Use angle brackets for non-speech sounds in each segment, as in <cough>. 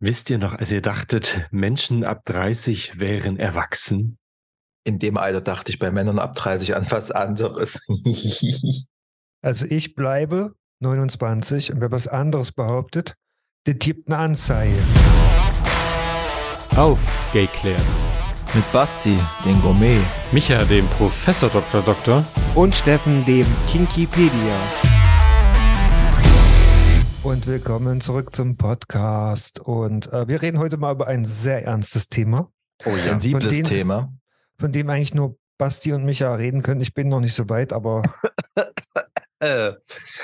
Wisst ihr noch, als ihr dachtet, Menschen ab 30 wären erwachsen? In dem Alter dachte ich bei Männern ab 30 an was anderes. <laughs> Also ich bleibe 29 und wer was anderes behauptet, der tippt eine Anzeige. Auf, Gayclair. Mit Basti, den Gourmet. Micha, dem Professor Dr. Doktor. Und Steffen, dem Kinkipedia. Und willkommen zurück zum Podcast. Und äh, wir reden heute mal über ein sehr ernstes Thema. Oh ja, sensibles von dem, Thema. Von dem eigentlich nur Basti und Micha reden können. Ich bin noch nicht so weit, aber. <laughs> äh,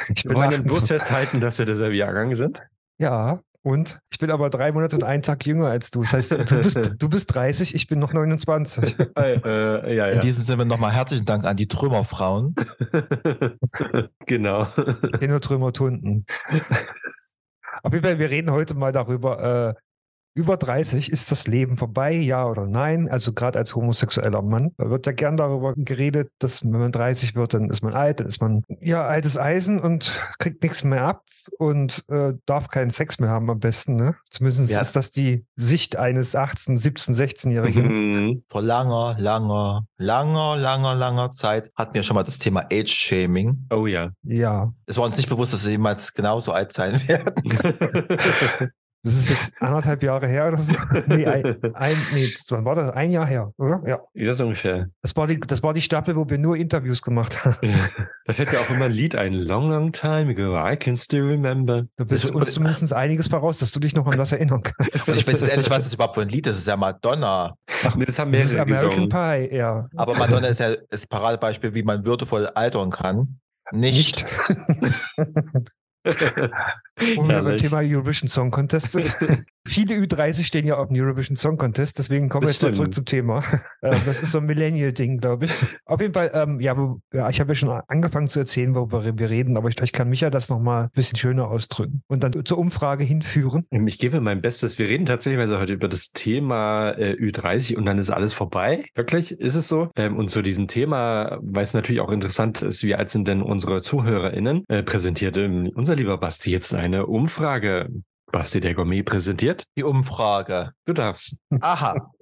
ich bin wollen bloß festhalten, dass wir derselbe Jahrgang sind. Ja, und ich bin aber drei Monate und einen Tag jünger als du. Das heißt, du bist, du bist 30, ich bin noch 29. <laughs> äh, äh, ja, ja. In diesem Sinne nochmal herzlichen Dank an die Trümmerfrauen. <laughs> genau. nur Trümmertunden. Auf jeden Fall, wir reden heute mal darüber, äh, über 30 ist das Leben vorbei, ja oder nein? Also gerade als homosexueller Mann da wird ja gern darüber geredet, dass wenn man 30 wird, dann ist man alt, dann ist man ja altes Eisen und kriegt nichts mehr ab und äh, darf keinen Sex mehr haben am besten. Ne? Zumindest ja. ist das die Sicht eines 18, 17, 16-Jährigen. Mhm. Vor langer, langer, langer, langer, langer Zeit hatten wir schon mal das Thema Age-Shaming. Oh ja. Ja. Es war uns nicht bewusst, dass sie jemals genauso alt sein werden. <laughs> <laughs> Das ist jetzt anderthalb Jahre her oder so. <laughs> Nee, ein, ein, nee, wann war das? Ein Jahr her, oder? Ja. Ja, so ungefähr. Das war, die, das war die Staffel, wo wir nur Interviews gemacht haben. Ja. Da fällt ja auch immer ein Lied ein. Long, long time ago, I can still remember. Du bist uns zumindest einiges voraus, dass du dich noch an was erinnern kannst. Ich weiß jetzt ehrlich, was das überhaupt für ein Lied ist. Das ist ja Madonna. Ach, nee, das haben wir das ist American gesungen. Pie, ja. Aber Madonna ist ja das Paradebeispiel, wie man würdevoll altern kann. Nicht. Nicht. Wo wir beim Thema Eurovision Song Contest sind. <laughs> Viele Ü30 stehen ja auf dem Eurovision Song Contest, deswegen kommen wir jetzt mal zurück zum Thema. <laughs> Ähm, das ist so ein Millennial-Ding, glaube ich. Auf jeden Fall, ähm, ja, ja, ich habe ja schon angefangen zu erzählen, worüber wir reden, aber ich, ich kann Micha das nochmal ein bisschen schöner ausdrücken und dann zur Umfrage hinführen. Ich gebe mein Bestes. Wir reden tatsächlich heute über das Thema äh, Ü30 und dann ist alles vorbei. Wirklich, ist es so? Ähm, und zu diesem Thema, weil es natürlich auch interessant ist, wie alt sind denn unsere ZuhörerInnen, äh, präsentiert unser lieber Basti jetzt eine Umfrage. Basti der Gourmet präsentiert. Die Umfrage. Du darfst. Aha. <laughs>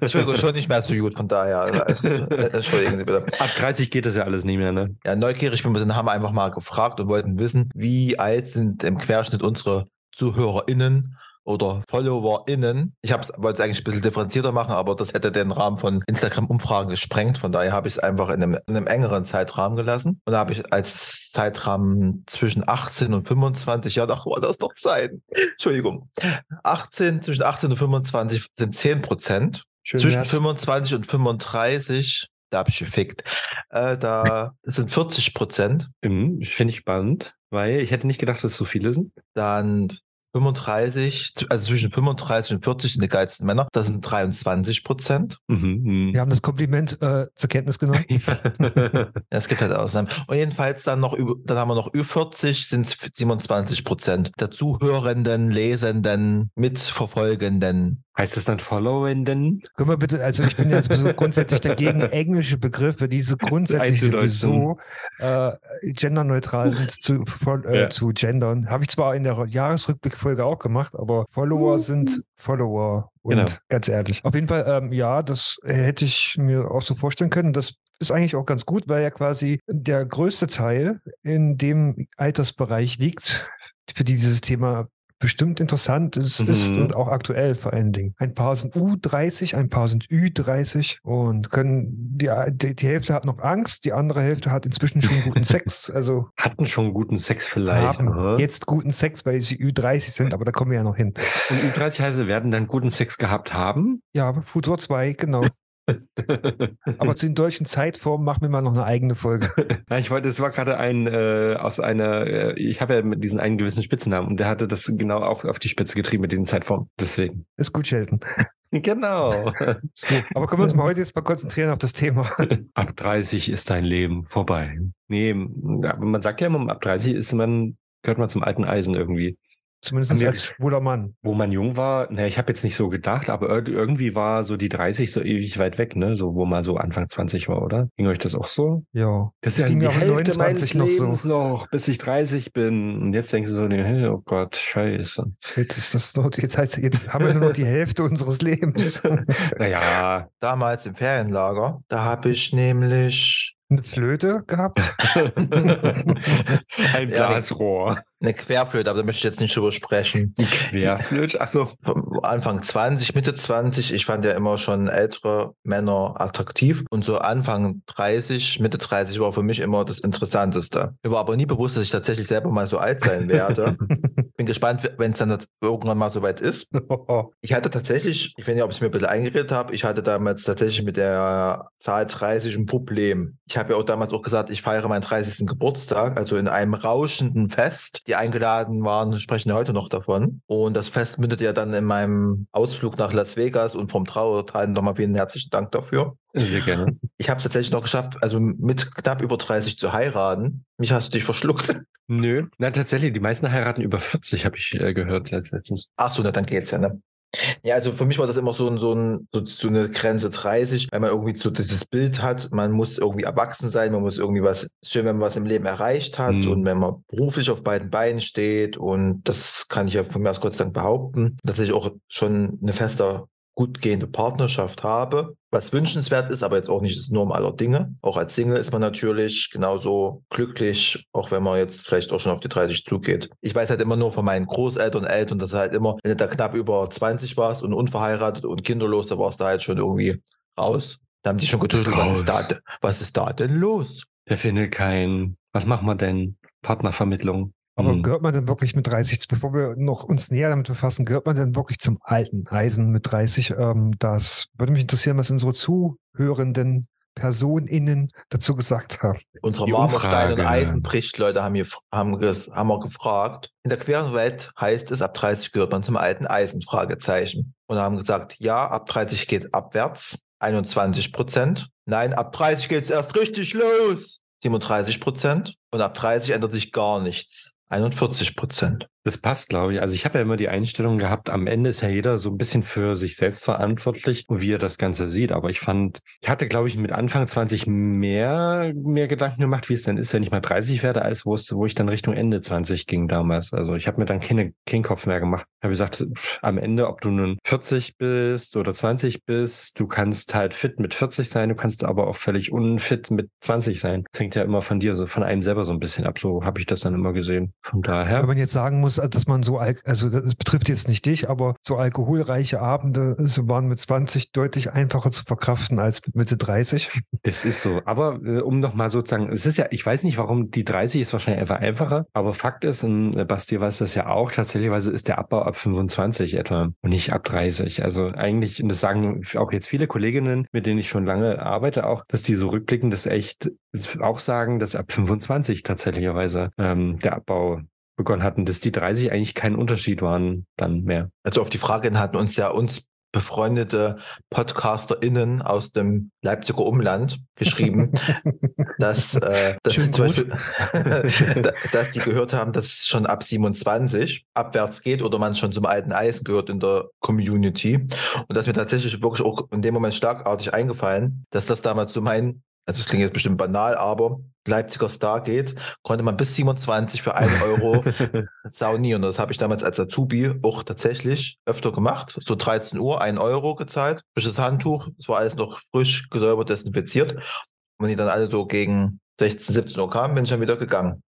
Entschuldigung, schon nicht mehr so gut, von daher. Also, äh, entschuldigen Sie bitte. Ab 30 geht das ja alles nicht mehr, ne? Ja, neugierig bin wir haben einfach mal gefragt und wollten wissen, wie alt sind im Querschnitt unsere ZuhörerInnen oder FollowerInnen. Ich wollte es eigentlich ein bisschen differenzierter machen, aber das hätte den Rahmen von Instagram-Umfragen gesprengt. Von daher habe ich es einfach in einem, in einem, engeren Zeitrahmen gelassen. Und da habe ich als Zeitrahmen zwischen 18 und 25, ja, doch, war das doch sein. Entschuldigung. 18, zwischen 18 und 25 sind 10 Prozent. Zwischen wert. 25 und 35 da habe ich gefickt. Äh, da sind 40 Prozent. Mhm, Finde ich spannend, weil ich hätte nicht gedacht, dass es so viele sind. Dann 35, also zwischen 35 und 40 sind die geilsten Männer. Das sind 23 Prozent. Mhm, mhm, Wir haben das Kompliment äh, zur Kenntnis genommen. <laughs> ja, es gibt halt Ausnahmen. Und jedenfalls dann noch über, dann haben wir noch Ü40 sind 27 Prozent der Zuhörenden, Lesenden, Mitverfolgenden. Heißt das dann Followenden? Können wir bitte, also ich bin ja sowieso grundsätzlich dagegen, <laughs> englische Begriffe, die so grundsätzlich sowieso äh, genderneutral sind, zu, äh, ja. zu gendern. Habe ich zwar in der Jahresrückblickfolge auch gemacht, aber Follower sind Follower. Und genau. ganz ehrlich. Auf jeden Fall, ähm, ja, das hätte ich mir auch so vorstellen können. Das ist eigentlich auch ganz gut, weil ja quasi der größte Teil in dem Altersbereich liegt, für die dieses Thema bestimmt interessant ist, mhm. ist und auch aktuell vor allen Dingen. Ein paar sind U30, ein paar sind Ü30 und können, die, die, die, Hälfte hat noch Angst, die andere Hälfte hat inzwischen schon guten <laughs> Sex. Also hatten schon guten Sex vielleicht. Haben jetzt guten Sex, weil sie Ü30 sind, aber da kommen wir ja noch hin. Und Ü30 heißt, werden dann guten Sex gehabt haben? Ja, Futur 2, genau. <laughs> <laughs> Aber zu den deutschen Zeitformen machen wir mal noch eine eigene Folge. <laughs> Ja, ich wollte, es war gerade ein äh, aus einer, äh, ich habe ja mit diesen einen gewissen Spitzennamen und der hatte das genau auch auf die Spitze getrieben mit diesen Zeitformen. Deswegen. Ist gut, Sheldon. <laughs> Genau. So, aber können wir uns mal heute jetzt mal konzentrieren auf das Thema. Ab 30 ist dein Leben vorbei. Nee, man sagt ja immer, ab 30 ist man, gehört man zum alten Eisen irgendwie. Zumindest als schwuler Mann. Wo man jung war, ne, ich habe jetzt nicht so gedacht, aber irgendwie war so die 30 so ewig weit weg, ne? So, wo man so Anfang 20 war, oder? Ging euch das auch so? Ja. Das ist ja die Hälfte meines noch Lebens so. noch, bis ich 30 bin. Und jetzt denkst du so, nee, oh Gott, scheiße. Jetzt ist das noch, jetzt heißt, jetzt haben wir nur noch die Hälfte unseres Lebens. <laughs> naja. Damals im Ferienlager, da habe ich nämlich eine Flöte gehabt? <laughs> Ein Blasrohr. Ja, eine Querflöte, aber da möchte ich jetzt nicht drüber sprechen. Querflöte? Achso. Anfang 20, Mitte 20. Ich fand ja immer schon ältere Männer attraktiv. Und so Anfang 30, Mitte 30 war für mich immer das Interessanteste. Mir war aber nie bewusst, dass ich tatsächlich selber mal so alt sein werde. <laughs> Bin gespannt, wenn es dann irgendwann mal so weit ist. <laughs> Ich hatte tatsächlich, ich weiß nicht, ob ich es mir ein bisschen eingeredet habe, ich hatte damals tatsächlich mit der Zahl 30 ein Problem. Ich habe ja auch damals auch gesagt, ich feiere meinen 30. Geburtstag, also in einem rauschenden Fest die eingeladen waren, sprechen heute noch davon. Und das Fest mündet ja dann in meinem Ausflug nach Las Vegas und vom Trauerteil nochmal vielen herzlichen Dank dafür. Sehr gerne. Ich habe es tatsächlich noch geschafft, also mit knapp über 30 zu heiraten. Mich hast du dich verschluckt. Nö, na tatsächlich, die meisten heiraten über 40, habe ich äh, gehört letztens. Ach so, na dann geht's ja, ne? Ja, also für mich war das immer so, ein, so, ein, so, so eine Grenze 30, weil man irgendwie so dieses Bild hat, man muss irgendwie erwachsen sein, man muss irgendwie was, schön, wenn man was im Leben erreicht hat mhm. und wenn man beruflich auf beiden Beinen steht und das kann ich ja von mir aus Gott sei Dank behaupten, dass ich auch schon eine feste gut gehende Partnerschaft habe, was wünschenswert ist, aber jetzt auch nicht das Norm aller Dinge. Auch als Single ist man natürlich genauso glücklich, auch wenn man jetzt vielleicht auch schon auf die 30 zugeht. Ich weiß halt immer nur von meinen Großeltern, Eltern, dass halt immer, wenn du da knapp über 20 warst und unverheiratet und kinderlos, da warst du halt schon irgendwie raus. Da haben die schon getötet, was ist, da, was ist da denn los? Der findet keinen. Was machen wir denn? Partnervermittlung. Aber mhm. gehört man denn wirklich mit 30, bevor wir noch uns näher damit befassen, gehört man denn wirklich zum alten Eisen mit 30? Ähm, das würde mich interessieren, was unsere Zuhörenden PersonInnen dazu gesagt haben. Unsere Marmorstein und Eisenbricht, Leute, haben, hier, haben, haben wir gefragt. In der queeren Welt heißt es, ab 30 gehört man zum alten Eisen, Fragezeichen. Und haben gesagt, ja, ab 30 geht abwärts, 21 Prozent. Nein, ab 30 geht es erst richtig los, 37 Prozent. Und ab 30 ändert sich gar nichts, 41 Prozent. Das passt, glaube ich. Also ich habe ja immer die Einstellung gehabt, am Ende ist ja jeder so ein bisschen für sich selbst verantwortlich wie er das Ganze sieht. Aber ich fand, ich hatte, glaube ich, mit Anfang 20 mehr, mehr Gedanken gemacht, wie es denn ist, wenn ich mal 30 werde, als wo es, wo ich dann Richtung Ende 20 ging damals. Also ich habe mir dann keine, keinen Kopf mehr gemacht. Ich habe gesagt, am Ende, ob du nun 40 bist oder 20 bist, du kannst halt fit mit 40 sein, du kannst aber auch völlig unfit mit 20 sein. Das hängt ja immer von dir, so von einem selber so ein bisschen ab. So habe ich das dann immer gesehen. Von daher. Wenn man jetzt sagen muss, muss, dass man so, also das betrifft jetzt nicht dich, aber so alkoholreiche Abende so waren mit 20 deutlich einfacher zu verkraften als mit Mitte 30. Das ist so. Aber äh, um nochmal sozusagen, es ist ja, ich weiß nicht, warum die 30 ist wahrscheinlich einfach einfacher, aber Fakt ist, und äh, Basti weiß das ja auch, tatsächlich ist der Abbau ab 25 etwa und nicht ab 30. Also eigentlich, und das sagen auch jetzt viele Kolleginnen, mit denen ich schon lange arbeite, auch, dass die so rückblickend das echt auch sagen, dass ab 25 tatsächlicherweise ähm, der Abbau begonnen hatten, dass die 30 eigentlich keinen Unterschied waren dann mehr. Also auf die Frage hatten uns ja uns befreundete PodcasterInnen aus dem Leipziger Umland geschrieben, <laughs> dass, äh, dass, die zum Beispiel, <laughs> dass die gehört haben, dass es schon ab 27 abwärts geht oder man schon zum alten Eisen gehört in der Community. Und das mir tatsächlich wirklich auch in dem Moment starkartig eingefallen, dass das damals so mein also es klingt jetzt bestimmt banal, aber Leipziger Star geht, konnte man bis 27 für 1 Euro <laughs> saunieren. Das habe ich damals als Azubi auch tatsächlich öfter gemacht. So 13 Uhr, 1 Euro gezahlt, frisches Handtuch, es war alles noch frisch gesäubert, desinfiziert. Und wenn die dann alle so gegen 16, 17 Uhr kamen, bin ich dann wieder gegangen.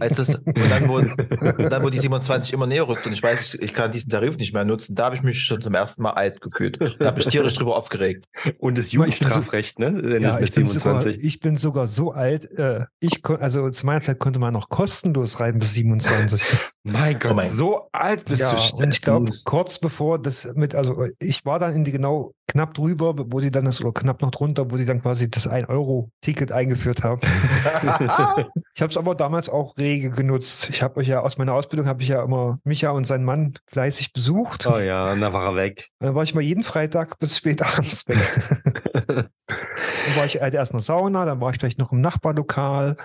Als das, und dann wo, dann, wo die 27 immer näher rückt und ich weiß, ich, ich kann diesen Tarif nicht mehr nutzen, da habe ich mich schon zum ersten Mal alt gefühlt. Da habe ich tierisch drüber aufgeregt. Und das Jugendstrafrecht, ne? Ja, ich bin, sogar, ich bin, sogar, so alt, äh, ich also zu meiner Zeit konnte man noch kostenlos rein bis 27. <laughs> mein Gott, oh mein so alt bist ja, du. Und ich glaube, kurz bevor das mit, also ich war dann in die genau knapp drüber, wo sie dann das, oder knapp noch drunter, wo sie dann quasi das 1-Euro-Ticket eingeführt haben. <laughs> ich habe es aber damals auch rege genutzt. Ich habe euch ja aus meiner Ausbildung habe ich ja immer Micha und seinen Mann fleißig besucht. Oh ja, und dann war er weg. Dann war ich mal jeden Freitag bis spät abends weg. <laughs> dann war ich halt erst in der Sauna, dann war ich vielleicht noch im Nachbarlokal.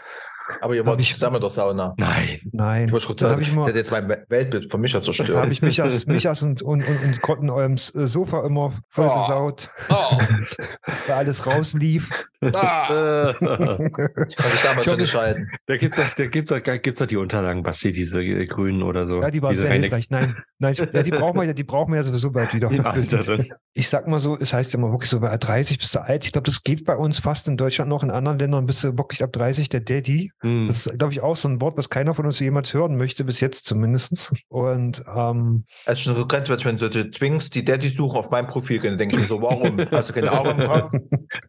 Aber ihr wart nicht zusammen in der Sauna. Nein. Nein. Ich wollte kurz sagen, ich hätte jetzt mein Weltbild von Micha zerstört. Da habe ich Michas, <laughs> Michas und, und, und, und Gott in eurem Sofa immer vollgesaut. Oh. Oh. <laughs> Weil alles rauslief. Ah. Kann ich damals schon entscheiden. Da gibt es doch, da gibt's doch, gibt's doch die Unterlagen, Basti, diese äh, grünen oder so. Ja, die waren sehr reine- hilfreich. Nein, nein, ja, die brauchen wir ja, die brauchen wir ja sowieso bald wieder. Ich sag mal so, es heißt ja immer wirklich so, bei 30 bist du alt. Ich glaube, das geht bei uns fast in Deutschland noch. In anderen Ländern bist du wirklich ab 30 der Daddy. Hm. Das ist, glaube ich, auch so ein Wort, was keiner von uns jemals hören möchte, bis jetzt zumindest. Und ähm, Es ist schon so grenzwertig, wenn du so zwingst, die Daddy-Suche auf meinem Profil gehen, dann denke ich mir so, warum? Hast du keine Augen im Kopf?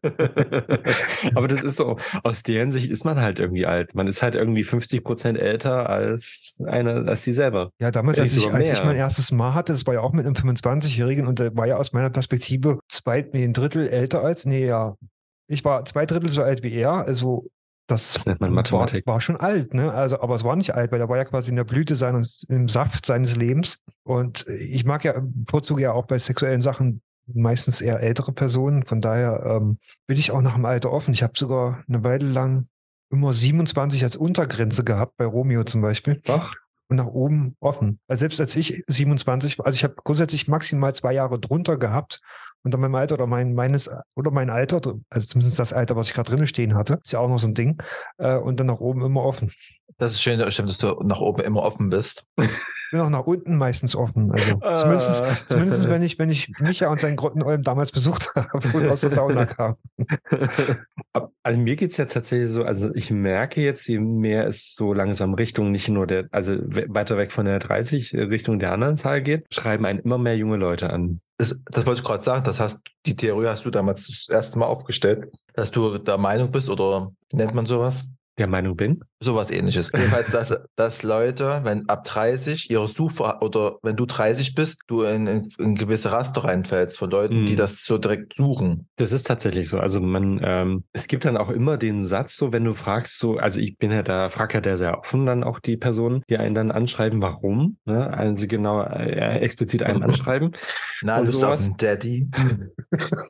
<laughs> Aber das ist so, aus deren Sicht ist man halt irgendwie alt. Man ist halt irgendwie 50 Prozent älter als einer, als die selber. ja, damals, als ich, als ich mein erstes Mal hatte, das war ja auch mit einem 25-Jährigen und der war ja aus meiner Perspektive zwei, nee, ein Drittel älter als, nee, ja. Ich war zwei Drittel so alt wie er, also das, Das nennt man war, Mathematik. war schon alt, ne? Also, aber es war nicht alt, weil er war ja quasi in der Blüte seines, im Saft seines Lebens. Und ich mag ja, bevorzuge ja auch bei sexuellen Sachen meistens eher ältere Personen. Von daher ähm, bin ich auch nach dem Alter offen. Ich habe sogar eine Weile lang immer 27 als Untergrenze gehabt, bei Romeo zum Beispiel. Ach. Und nach oben offen. Also selbst als ich 27 war, also ich habe grundsätzlich maximal zwei Jahre drunter gehabt unter meinem Alter oder mein meines oder mein Alter, also zumindest das Alter, was ich gerade drinnen stehen hatte, ist ja auch noch so ein Ding. Äh, und dann nach oben immer offen. Das ist schön, stimmt, dass du nach oben immer offen bist. Bin auch nach unten meistens offen. Also <laughs> Ah. zumindest, zumindest wenn ich, wenn ich Micha und seinen Grottenolm damals besucht <laughs> habe und aus der Sauna kam. <laughs> Also mir geht's ja tatsächlich so, also ich merke jetzt, je mehr es so langsam Richtung nicht nur der, also we- weiter weg von der 30 Richtung der anderen Zahl geht, schreiben einen immer mehr junge Leute an. Das, das wollte ich gerade sagen. Das heißt, die Theorie hast du damals das erste Mal aufgestellt, dass du der Meinung bist oder nennt man sowas? Der Meinung bin. Sowas ähnliches. Jedenfalls, dass, dass Leute, wenn ab 30 ihre Suche oder wenn du 30 bist, du in, in, in gewisse Raster reinfällst von Leuten, die Mhm. das so direkt suchen. Das ist tatsächlich so. Also man, ähm, es gibt dann auch immer den Satz, so wenn du fragst, so, also ich bin ja da, frag ja der sehr offen dann auch die Personen, die einen dann anschreiben, warum, ne? Also genau äh, explizit einen anschreiben. <laughs> Na, Und auf sowas? einen Daddy.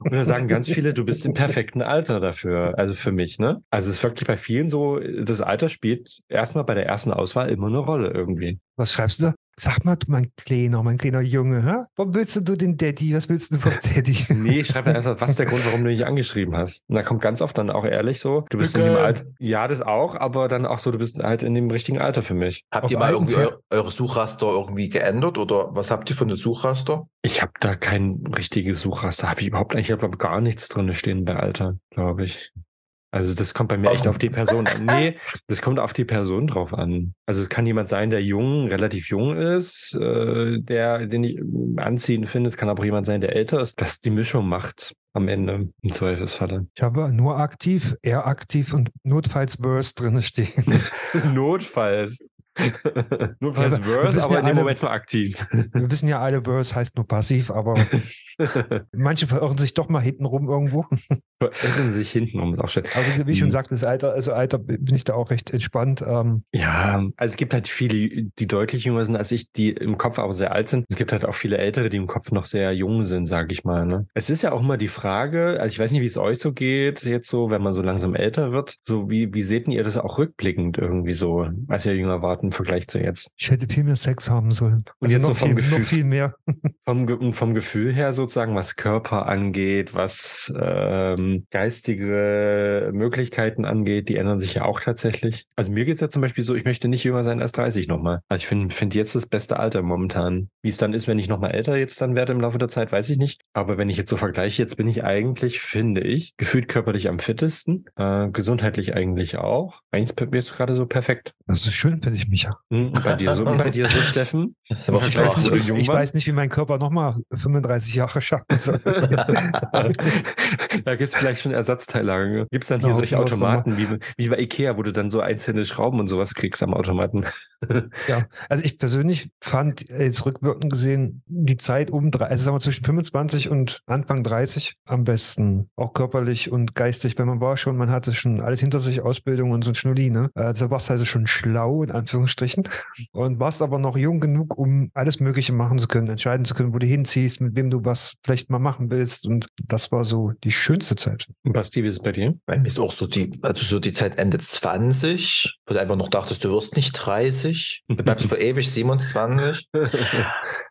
Und <laughs> da sagen ganz viele, du bist im perfekten Alter dafür, also für mich, ne? Also es ist wirklich bei vielen so, das Alter spielt erstmal bei der ersten Auswahl immer eine Rolle irgendwie. Was schreibst du da? Sag mal, du mein Kleiner, mein kleiner Junge, hä? Warum willst du den Daddy? Was willst du vom Daddy? <laughs> Nee, ich schreibe dann erst mal, was ist der Grund, warum du mich angeschrieben hast? Und da kommt ganz oft dann auch ehrlich so, du bist in dem. Alter, ja, das auch, aber dann auch so, du bist halt in dem richtigen Alter für mich. Habt Auf ihr mal alten irgendwie eu eure Suchraster irgendwie geändert oder was habt ihr für eine Suchraster? Ich habe da kein richtiges Suchraster, habe ich überhaupt nicht, ich habe gar nichts drin stehen bei Alter, glaube ich. Also das kommt bei mir echt auf die Person an. Nee, <laughs> das kommt auf die Person drauf an. Also es kann jemand sein, der jung, relativ jung ist, äh, der, den ich anziehend finde. Es kann aber auch jemand sein, der älter ist, das die Mischung macht am Ende im Zweifelsfalle. Ich habe nur aktiv, er aktiv und notfalls Burst drin stehen. <laughs> Notfalls. <laughs> Notfalls Ja, wir Verse, wissen aber ja in dem alle- Moment nur aktiv. Wir wissen ja alle, Burst heißt nur passiv, aber manche verirren sich doch mal hinten rum irgendwo. Verirren sich hinten um, ist auch schön. Aber wie, ich schon Mhm. sagte, das Alter, also Alter bin ich da auch recht entspannt. Ähm, Ja, also es gibt halt viele, die deutlich jünger sind als ich, die im Kopf aber sehr alt sind. Es gibt halt auch viele Ältere, die im Kopf noch sehr jung sind, sage ich mal. Ne? Es ist ja auch immer die Frage, also ich weiß nicht, wie es euch so geht, jetzt so, wenn man so langsam älter wird, so wie, wie seht ihr das auch rückblickend irgendwie so, als ihr jünger wart im Vergleich zu jetzt? ich hätte viel mehr Sex haben sollen. Also Und jetzt noch, so vom viel, Gefühl- noch viel mehr. Vom, vom Gefühl her sozusagen, was Körper angeht, was ähm, geistige Möglichkeiten angeht, die ändern sich ja auch tatsächlich. Also mir geht's ja zum Beispiel so, ich möchte nicht jünger sein als 30 nochmal. Also ich finde find jetzt das beste Alter momentan. Wie es dann ist, wenn ich nochmal älter jetzt dann werde im Laufe der Zeit, weiß ich nicht. Aber wenn ich jetzt so vergleiche, jetzt bin ich eigentlich, finde ich, gefühlt körperlich am fittesten, äh, gesundheitlich eigentlich auch. Eigentlich ist es gerade so perfekt. Das ist schön, finde ich, Micha. Hm, bei dir so, bei dir so, <laughs> Steffen? Ich weiß nicht, ich, weiß nicht, wie mein Körper nochmal 35 Jahre schaffen soll. <laughs> <laughs> da gibt's vielleicht schon Ersatzteillagen. Gibt's dann hier Ja, solche hoffen wir's Automaten wie, wie bei Ikea, wo du dann so einzelne Schrauben und sowas kriegst am Automaten? Ja, also ich persönlich fand jetzt rückwirkend gesehen die Zeit um drei, also sagen wir zwischen 25 und Anfang 30 am besten. Auch körperlich und geistig, wenn man war schon, man hatte schon alles hinter sich, Ausbildung und so ein Schnulli, ne? Also warst also schon schlau, in Anführungsstrichen. <laughs> Und warst aber noch jung genug, um alles Mögliche machen zu können, entscheiden zu können, können, wo du hinziehst, mit wem du was vielleicht mal machen willst. Und das war so die schönste Zeit. Basti, wie ist es bei dir? Bei mir ist auch so die, also so die Zeit Ende 20, wo du einfach noch dachtest, du wirst nicht 30, du bleibst <laughs> für ewig 27.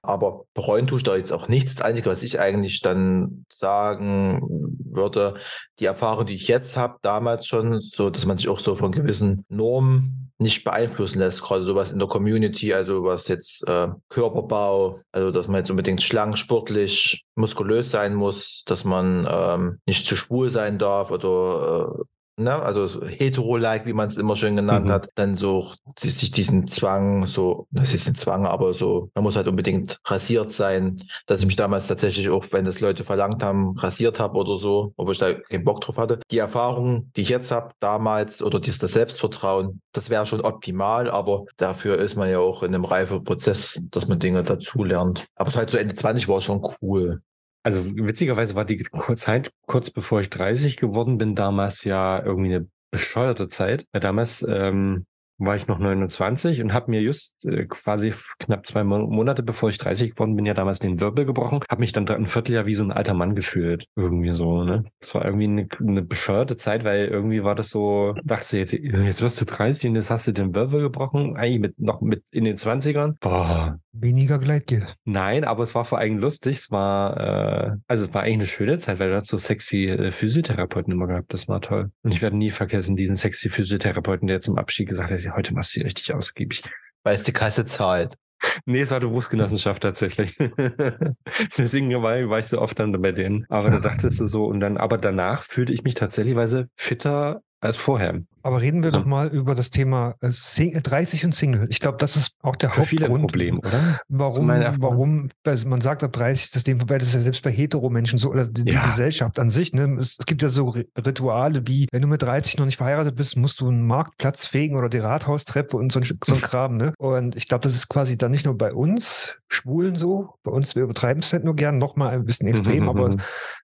Aber bereuen tue ich da jetzt auch nichts. Das Einzige, was ich eigentlich dann sagen würde, die Erfahrung, die ich jetzt habe, damals schon, so, dass man sich auch so von gewissen Normen nicht beeinflussen lässt, gerade sowas in der Community, also was jetzt äh, Körperbau, also dass man jetzt unbedingt schlank, sportlich, muskulös sein muss, dass man ähm, nicht zu schwul sein darf oder äh, ne, also hetero-like, wie man es immer schön genannt mhm. hat, dann so sich diesen Zwang, so, das ist ein Zwang, aber so, man muss halt unbedingt rasiert sein, dass ich mich damals tatsächlich auch, wenn das Leute verlangt haben, rasiert habe oder so, obwohl ich da keinen Bock drauf hatte. Die Erfahrung, die ich jetzt habe, damals, oder dieses das Selbstvertrauen, das wäre schon optimal, aber dafür ist man ja auch in einem reifen Prozess, dass man Dinge dazulernt. Aber halt so Ende 20 war schon cool. Also witzigerweise war die Zeit kurz bevor ich 30 geworden bin, damals ja irgendwie eine bescheuerte Zeit. Ja, damals ähm, war ich noch 29 und habe mir just äh, quasi knapp zwei Monate bevor ich 30 geworden bin, ja damals den Wirbel gebrochen, habe mich dann ein Vierteljahr wie so ein alter Mann gefühlt. Irgendwie so, ne? Das war irgendwie eine, eine bescheuerte Zeit, weil irgendwie war das so, dachte jetzt, jetzt wirst du 30 und jetzt hast du den Wirbel gebrochen, eigentlich mit noch mit in den 20ern. Boah. Weniger Gleitgel. Nein, aber es war vor allem lustig. Es war, äh, also es war eigentlich eine schöne Zeit, weil du hast so sexy äh, Physiotherapeuten immer gehabt. Das war toll. Und ich werde nie vergessen, diesen sexy Physiotherapeuten, der zum Abschied gesagt hat, heute machst du richtig ausgiebig. Weil es die Kasse zahlt. Nee, es war die Berufsgenossenschaft tatsächlich. <laughs> Deswegen war, war, ich so oft dann bei denen. Aber da dachtest du so, und dann, aber danach fühlte ich mich tatsächlich fitter als vorher. Aber reden wir so. doch mal über das Thema 30 äh, und Single. Ich glaube, das ist auch der Für Hauptgrund. Problem, oder? Warum, warum, also man sagt ab 30 ist das Leben vorbei, das ist ja selbst bei Hetero-Menschen so, oder die, ja. Gesellschaft an sich, ne? Es, es, gibt ja so Rituale wie, wenn du mit 30 noch nicht verheiratet bist, musst du einen Marktplatz fegen oder die Rathaustreppe und so ein, so ein Kram, ne? Und ich glaube, das ist quasi dann nicht nur bei uns Schwulen so, bei uns, wir übertreiben es halt nur gern, nochmal ein bisschen extrem, aber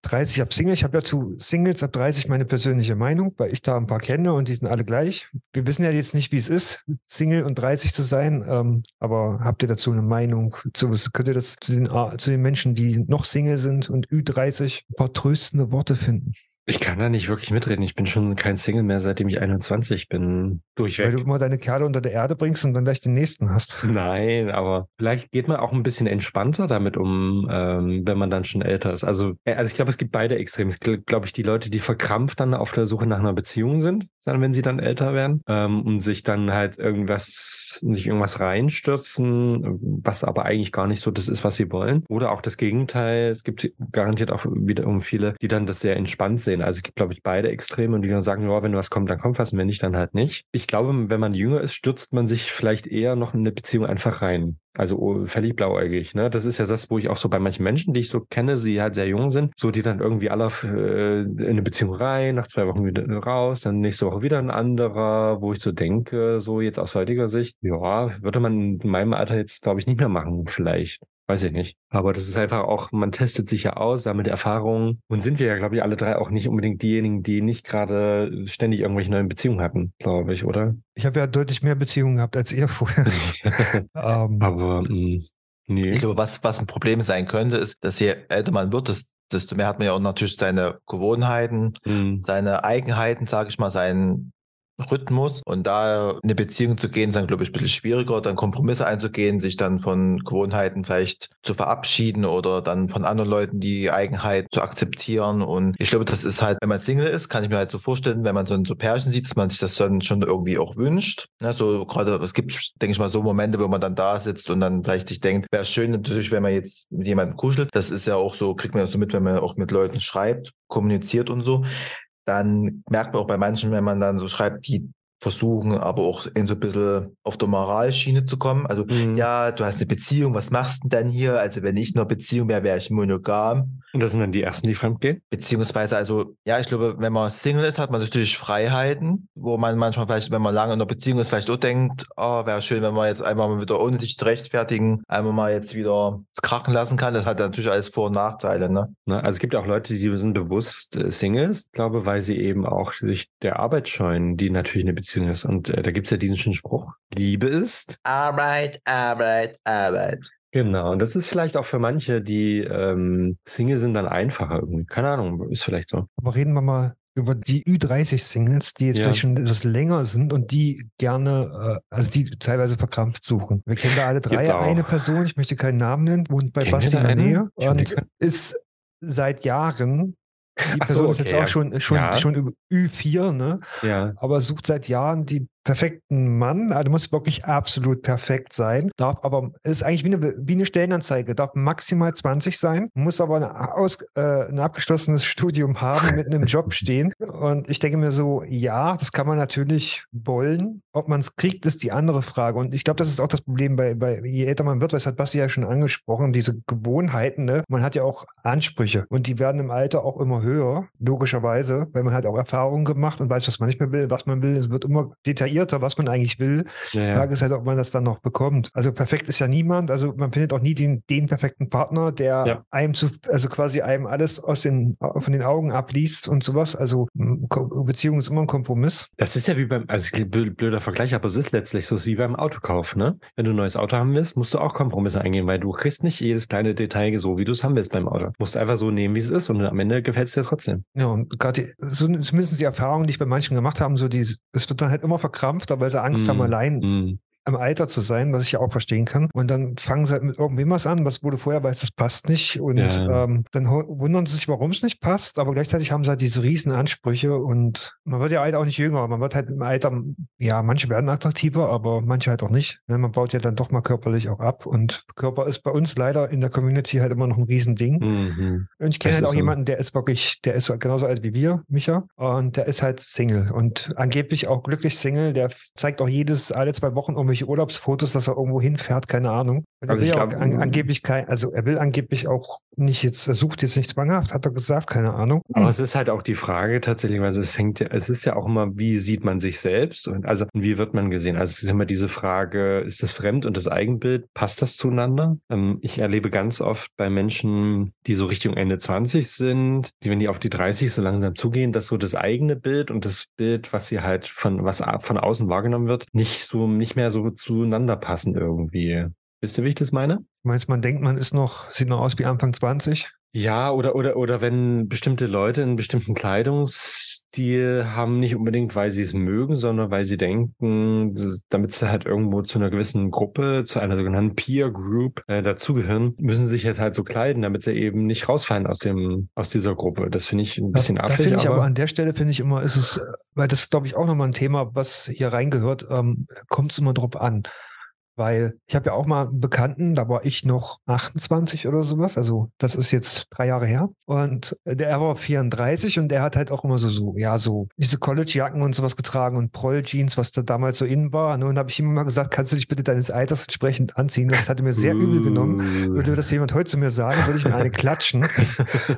30 ab Single, ich habe ja zu Singles ab 30 meine persönliche Meinung, weil ich da ein paar kenne und die sind alle gleich. Wir wissen ja jetzt nicht, wie es ist, Single und 30 zu sein, ähm, aber habt ihr dazu eine Meinung? Zu, könnt ihr das zu den, zu den Menschen, die noch Single sind und Ü30 ein paar tröstende Worte finden? Ich kann da nicht wirklich mitreden. Ich bin schon kein Single mehr, seitdem ich 21 bin. Durchweg. Weil du immer deine Kerle unter der Erde bringst und dann gleich den nächsten hast. Nein, aber vielleicht geht man auch ein bisschen entspannter damit um, ähm, wenn man dann schon älter ist. Also, äh, also ich glaube, es gibt beide Extreme. Es gibt, glaube ich, die Leute, die verkrampft dann auf der Suche nach einer Beziehung sind, dann, wenn sie dann älter werden, ähm, und sich dann halt irgendwas, sich irgendwas reinstürzen, was aber eigentlich gar nicht so das ist, was sie wollen. Oder auch das Gegenteil. Es gibt garantiert auch wiederum viele, die dann das sehr entspannt sehen. Also es gibt, glaube ich, beide Extreme und die dann sagen, ja, wenn was kommt, dann kommt was und wenn nicht, dann halt nicht. Ich glaube, wenn man jünger ist, stürzt man sich vielleicht eher noch in eine Beziehung einfach rein. Also oh, völlig blauäugig. Ne? Das ist ja das, wo ich auch so bei manchen Menschen, die ich so kenne, die halt sehr jung sind, so die dann irgendwie alle äh, in eine Beziehung rein, nach zwei Wochen wieder raus, dann nächste Woche wieder ein anderer, wo ich so denke, so jetzt aus heutiger Sicht, ja, würde man in meinem Alter jetzt, glaube ich, nicht mehr machen, vielleicht. Weiß ich nicht. Aber das ist einfach auch, man testet sich ja aus, sammelt Erfahrungen. Und sind wir ja, glaube ich, alle drei auch nicht unbedingt diejenigen, die nicht gerade ständig irgendwelche neuen Beziehungen hatten, glaube ich, oder? Ich habe ja deutlich mehr Beziehungen gehabt als ihr vorher. um, <laughs> ähm, Aber mh, mm, nee. Ich glaube, was, was ein Problem sein könnte, ist, dass je älter man wird, desto mehr hat man ja auch natürlich seine Gewohnheiten, mhm. seine Eigenheiten, sage ich mal, seinen Rhythmus. Und da eine Beziehung zu gehen, ist dann, glaube ich, ein bisschen schwieriger, dann Kompromisse einzugehen, sich dann von Gewohnheiten vielleicht zu verabschieden oder dann von anderen Leuten die Eigenheit zu akzeptieren. Und ich glaube, das ist halt, wenn man Single ist, kann ich mir halt so vorstellen, wenn man so ein so Pärchen sieht, dass man sich das dann schon irgendwie auch wünscht. Ja, so gerade, es gibt, denke ich mal, so Momente, wo man dann da sitzt und dann vielleicht sich denkt, wäre schön natürlich, wenn man jetzt mit jemandem kuschelt. Das ist ja auch so, kriegt man ja so mit, wenn man auch mit Leuten schreibt, kommuniziert und so dann merkt man auch bei manchen, wenn man dann so schreibt, die versuchen, aber auch in so ein bisschen auf der Moralschiene zu kommen. Also, mhm. ja, du hast eine Beziehung, was machst du denn dann hier? Also, wenn ich in einer Beziehung wäre, wäre ich monogam. Und das sind dann die ersten, die fremdgehen? Beziehungsweise, also, ja, ich glaube, wenn man Single ist, hat man natürlich Freiheiten, wo man manchmal vielleicht, wenn man lange in einer Beziehung ist, vielleicht auch denkt, oh, wäre schön, wenn man jetzt einmal mal wieder, ohne sich zu rechtfertigen, einmal mal jetzt wieder es krachen lassen kann. Das hat natürlich alles Vor- und Nachteile, ne? Na, also, es gibt auch Leute, die sind bewusst äh, Singles, glaube, weil sie eben auch sich der Arbeit scheuen, die natürlich eine Beziehung Beziehung ist. Und äh, da gibt es ja diesen schönen Spruch, Liebe ist Arbeit, Arbeit, Arbeit. Genau, und das ist vielleicht auch für manche, die ähm, Single sind, dann einfacher irgendwie. Keine Ahnung, ist vielleicht so. Aber reden wir mal über die Ü30-Singles, die jetzt ja. vielleicht schon etwas länger sind und die gerne, äh, also die teilweise verkrampft suchen. Wir kennen da alle drei eine Person, ich möchte keinen Namen nennen, wohnt bei Basti in der Nähe und ist seit Jahren die Person so, okay, ist jetzt auch schon, schon, ja. schon Ü4, ne? Ja. Aber sucht seit Jahren die perfekten Mann. Also muss wirklich absolut perfekt sein. Darf aber, ist eigentlich wie eine, wie eine Stellenanzeige, darf maximal 20 sein, muss aber ein, aus, äh, ein abgeschlossenes <laughs> Studium haben, mit einem Job stehen. Und ich denke mir so, ja, das kann man natürlich wollen. Ob man es kriegt, ist die andere Frage. Und ich glaube, das ist auch das Problem bei, bei je älter man wird, das hat Basti ja schon angesprochen, diese Gewohnheiten, ne? Man hat ja auch Ansprüche und die werden im Alter auch immer höher, logischerweise, weil man hat auch Erfahrungen gemacht und weiß, was man nicht mehr will, was man will. Es wird immer detailliert detaillierter, was man eigentlich will. Ja, Die Frage ist halt, ob man das dann noch bekommt. Also perfekt ist ja niemand. Also man findet auch nie den, den perfekten Partner, der ja. einem zu, also quasi einem alles aus den, von den Augen abliest und sowas. Also Beziehung ist immer ein Kompromiss. Das ist ja wie beim, also blöder Vergleich, aber es ist letztlich so wie beim Autokauf, ne? Wenn du ein neues Auto haben willst, musst du auch Kompromisse eingehen, weil du kriegst nicht jedes kleine Detail so, wie du es haben willst beim Auto. Du musst einfach so nehmen, wie es ist und am Ende gefällt es dir trotzdem. Ja, und gerade so, zumindest die Erfahrungen, die ich bei manchen gemacht habe, so die, es wird dann halt immer verkrampft verkrampft, weil sie Angst mm, haben, allein mm im Alter zu sein, was ich ja auch verstehen kann. Und dann fangen sie halt mit irgendwem was an, was wurde vorher weiß, das passt nicht. Und ja. ähm, dann wundern sie sich, warum es nicht passt. Aber gleichzeitig haben sie halt diese riesen Ansprüche und man wird ja halt auch nicht jünger. Man wird halt im Alter, ja, manche werden attraktiver, aber manche halt auch nicht. Ja, man baut ja dann doch mal körperlich auch ab. Und Körper ist bei uns leider in der Community halt immer noch ein Riesending. Mhm. Und ich kenne halt auch jemanden, der ist wirklich, der ist genauso alt wie wir, Micha. Und der ist halt Single und angeblich auch glücklich Single. Der zeigt auch jedes, alle zwei Wochen irgendwie irgendwelche Urlaubsfotos, dass er irgendwo hinfährt, keine Ahnung. Und also er will glaub, auch an, angeblich kein, also er will angeblich auch nicht jetzt, er sucht jetzt nicht zwanghaft, hat er gesagt, keine Ahnung. Aber es ist halt auch die Frage tatsächlich, weil es hängt ja, es ist ja auch immer, wie sieht man sich selbst und also wie wird man gesehen? Also es ist immer diese Frage, ist das Fremd und das Eigenbild, passt das zueinander? Ähm, ich erlebe ganz oft bei Menschen, die so Richtung Ende 20 sind, die, wenn die auf die 30 so langsam zugehen, dass so das eigene Bild und das Bild, was sie halt von, was von außen wahrgenommen wird, nicht so, nicht mehr so zueinander passen irgendwie. Wisst ihr, wie ich das meine? Meinst man denkt, man ist noch, sieht noch aus wie Anfang 20? Ja, oder, oder, oder wenn bestimmte Leute einen bestimmten Kleidungsstil haben, nicht unbedingt, weil sie es mögen, sondern weil sie denken, damit sie halt irgendwo zu einer gewissen Gruppe, zu einer sogenannten Peer Group äh, dazugehören, müssen sie sich jetzt halt so kleiden, damit sie eben nicht rausfallen aus dem, aus dieser Gruppe. Das finde ich ein bisschen da, affig. Da finde ich aber, aber an der Stelle finde ich immer, ist es, weil das glaube ich auch nochmal ein Thema, was hier reingehört, ähm, kommt es immer drauf an. Weil ich habe ja auch mal einen Bekannten, da war ich noch 28 oder sowas, also das ist jetzt drei Jahre her. Und der war 34 und der hat halt auch immer so, so ja, so diese College-Jacken und sowas getragen und Proll-Jeans, was da damals so in war. Ne? Und habe ich ihm immer gesagt, kannst du dich bitte deines Alters entsprechend anziehen? Das hatte mir sehr übel genommen. Würde das jemand heute zu mir sagen, würde ich mir eine klatschen. <laughs>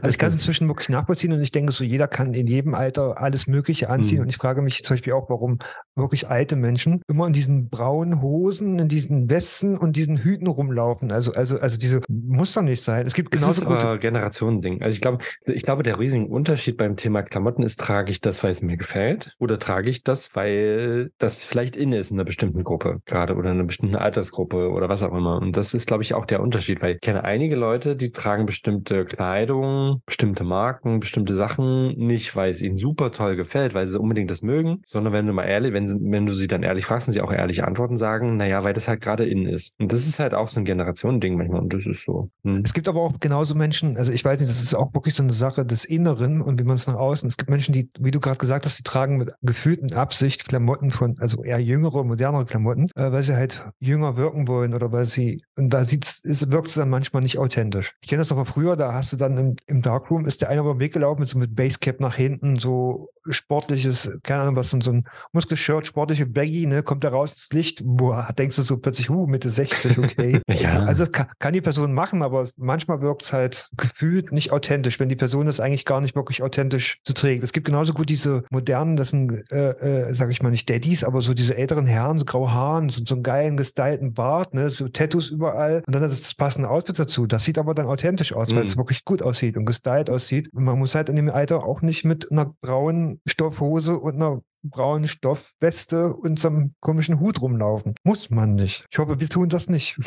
Also ich kann es inzwischen wirklich nachvollziehen und ich denke so, jeder kann in jedem Alter alles Mögliche anziehen. Mhm. Und ich frage mich zum Beispiel auch, warum wirklich alte Menschen immer in diesen braunen Hosen, in diesen diesen Westen und diesen Hüten rumlaufen. Also, also, also diese muss doch nicht sein. Es gibt genauso das ist gute Generationending. Also ich glaube, ich glaube, der riesige Unterschied beim Thema Klamotten ist, trage ich das, weil es mir gefällt, oder trage ich das, weil das vielleicht in ist in einer bestimmten Gruppe gerade oder in einer bestimmten Altersgruppe oder was auch immer. Und das ist, glaube ich, auch der Unterschied, weil ich kenne einige Leute, die tragen bestimmte Kleidung, bestimmte Marken, bestimmte Sachen nicht, weil es ihnen super toll gefällt, weil sie unbedingt das mögen, sondern wenn du mal ehrlich, wenn, sie, wenn du sie dann ehrlich fragst und sie auch ehrlich antworten, sagen, naja, weil das halt gerade in ist. Und das ist halt auch so ein Generationending manchmal und das ist so. Hm. Es gibt aber auch genauso Menschen, also ich weiß nicht, das ist auch wirklich so eine Sache des Inneren und wie man es nach außen. Es gibt Menschen, die, wie du gerade gesagt hast, die tragen mit gefühlten Absicht Klamotten von, also eher jüngere, modernere Klamotten, äh, weil sie halt jünger wirken wollen oder weil sie, und da sieht's, es wirkt es dann manchmal nicht authentisch. Ich kenne das noch von früher, da hast du dann im, im Darkroom, ist der eine über den Weg gelaufen mit so mit Basecap nach hinten, so sportliches, keine Ahnung was, so ein Muskelshirt, sportliche Baggy, ne, kommt da raus ins Licht, boah, denkst du so plötzlich, uh, Mitte 60, okay. <laughs> ja. Also das kann, kann, die Person machen, aber manchmal wirkt es halt gefühlt nicht authentisch, wenn die Person das eigentlich gar nicht wirklich authentisch zu trägt. Es gibt genauso gut diese modernen, das sind, äh, äh, sag ich mal nicht Daddys, aber so diese älteren Herren, so graue Haaren, so, so einen geilen gestylten Bart, ne, so Tattoos überall und dann das, das passende Outfit dazu. Das sieht aber dann authentisch aus, weil es mhm. wirklich gut aussieht und gestylt aussieht. Und man muss halt in dem Alter auch nicht mit einer braunen Stoffhose und einer braunen Stoffweste und so einem komischen Hut rumlaufen. Muss man nicht. Ich hoffe, wir tun das nicht.